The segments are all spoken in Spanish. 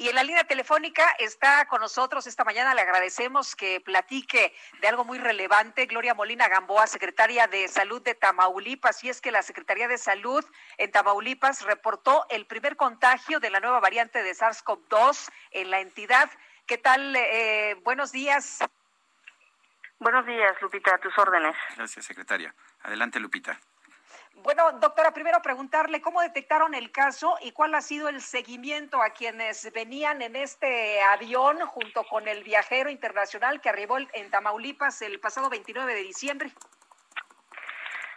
Y en la línea telefónica está con nosotros esta mañana. Le agradecemos que platique de algo muy relevante. Gloria Molina Gamboa, secretaria de Salud de Tamaulipas. Y es que la Secretaría de Salud en Tamaulipas reportó el primer contagio de la nueva variante de SARS-CoV-2 en la entidad. ¿Qué tal? Eh, buenos días. Buenos días, Lupita, a tus órdenes. Gracias, secretaria. Adelante, Lupita. Bueno, doctora, primero preguntarle cómo detectaron el caso y cuál ha sido el seguimiento a quienes venían en este avión junto con el viajero internacional que arribó en Tamaulipas el pasado 29 de diciembre.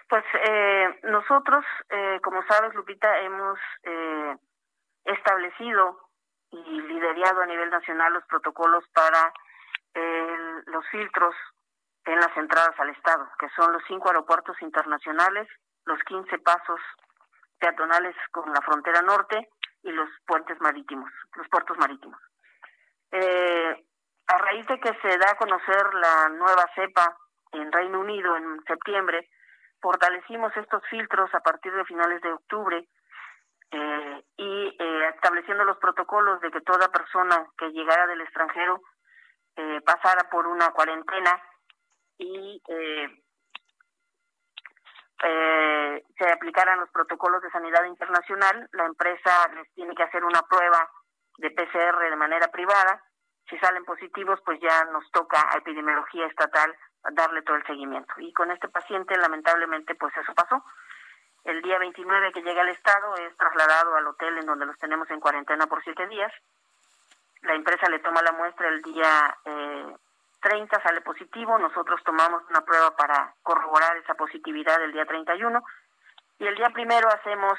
Pues eh, nosotros, eh, como sabes, Lupita, hemos eh, establecido y liderado a nivel nacional los protocolos para los filtros en las entradas al Estado, que son los cinco aeropuertos internacionales los 15 pasos peatonales con la frontera norte y los puentes marítimos, los puertos marítimos. Eh, a raíz de que se da a conocer la nueva cepa en Reino Unido en septiembre, fortalecimos estos filtros a partir de finales de octubre eh, y eh, estableciendo los protocolos de que toda persona que llegara del extranjero pasara por una cuarentena y aplicaran los protocolos de sanidad internacional, la empresa les tiene que hacer una prueba de PCR de manera privada. Si salen positivos, pues ya nos toca a epidemiología estatal darle todo el seguimiento. Y con este paciente, lamentablemente, pues eso pasó. El día 29 que llega al estado es trasladado al hotel en donde los tenemos en cuarentena por siete días. La empresa le toma la muestra el día eh, 30 sale positivo, nosotros tomamos una prueba para corroborar esa positividad el día 31 y el día primero hacemos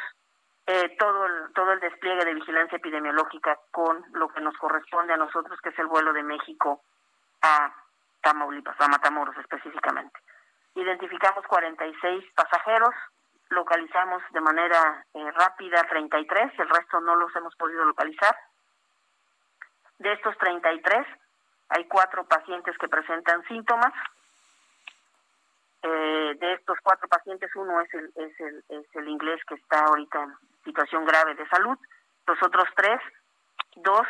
eh, todo, el, todo el despliegue de vigilancia epidemiológica con lo que nos corresponde a nosotros, que es el vuelo de México a Tamaulipas, a Matamoros específicamente. Identificamos 46 pasajeros, localizamos de manera eh, rápida 33, el resto no los hemos podido localizar. De estos 33, hay cuatro pacientes que presentan síntomas. Eh, de estos cuatro pacientes, uno es el, es, el, es el inglés que está ahorita en situación grave de salud. Los otros tres, dos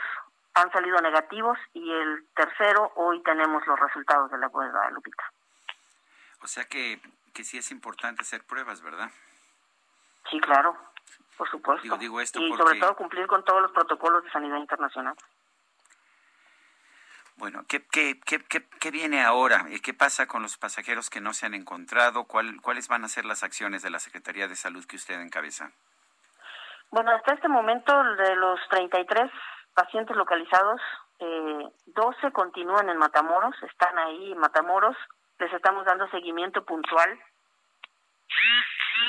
han salido negativos y el tercero, hoy tenemos los resultados de la prueba, Lupita. O sea que, que sí es importante hacer pruebas, ¿verdad? Sí, claro, por supuesto. Digo, digo esto y sobre todo cumplir con todos los protocolos de sanidad internacional. Bueno, ¿qué, qué, qué, qué, viene ahora? ¿Qué pasa con los pasajeros que no se han encontrado? ¿Cuál, ¿Cuáles van a ser las acciones de la Secretaría de Salud que usted encabeza? Bueno, hasta este momento de los 33 pacientes localizados, eh, 12 continúan en Matamoros, están ahí en Matamoros, les estamos dando seguimiento puntual.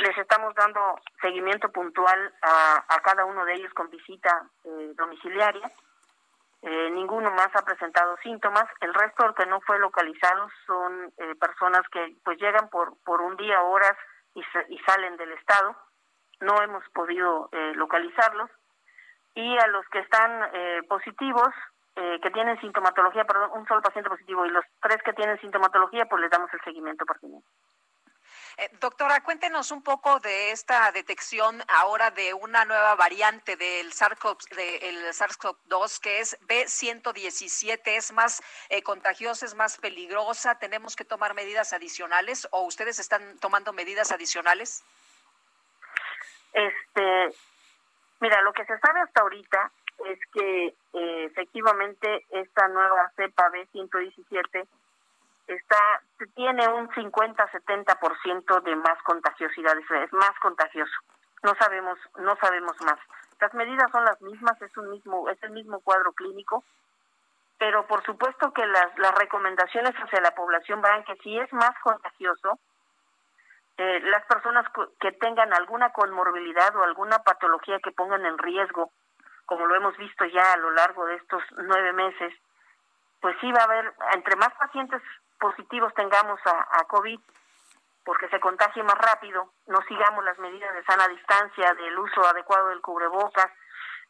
Les estamos dando seguimiento puntual a, a cada uno de ellos con visita eh, domiciliaria eh, ninguno más ha presentado síntomas. El resto que no fue localizado son eh, personas que pues llegan por, por un día, horas y, y salen del estado. No hemos podido eh, localizarlos. Y a los que están positivos, que tienen sintomatología, perdón, un solo paciente positivo y los tres que tienen sintomatología, pues les damos el seguimiento pertinente. Eh, doctora, cuéntenos un poco de esta detección ahora de una nueva variante del SARS-CoV-2 que es B117. ¿Es más eh, contagiosa, es más peligrosa? ¿Tenemos que tomar medidas adicionales o ustedes están tomando medidas adicionales? Este, mira, lo que se sabe hasta ahorita es que eh, efectivamente esta nueva cepa B117 está tiene un 50-70% de más contagiosidad, es más contagioso. No sabemos no sabemos más. Las medidas son las mismas, es un mismo es el mismo cuadro clínico, pero por supuesto que las las recomendaciones hacia la población van que si es más contagioso, eh, las personas que tengan alguna comorbilidad o alguna patología que pongan en riesgo, como lo hemos visto ya a lo largo de estos nueve meses, pues sí va a haber, entre más pacientes positivos tengamos a, COVID, porque se contagie más rápido, no sigamos las medidas de sana distancia, del uso adecuado del cubrebocas,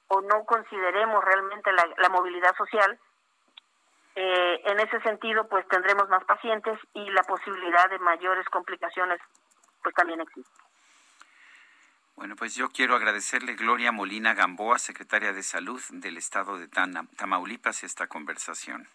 o no consideremos realmente la, movilidad social, eh, en ese sentido, pues tendremos más pacientes y la posibilidad de mayores complicaciones, pues también existe. Bueno, pues yo quiero agradecerle Gloria Molina Gamboa, secretaria de Salud del Estado de Tamaulipas, esta conversación.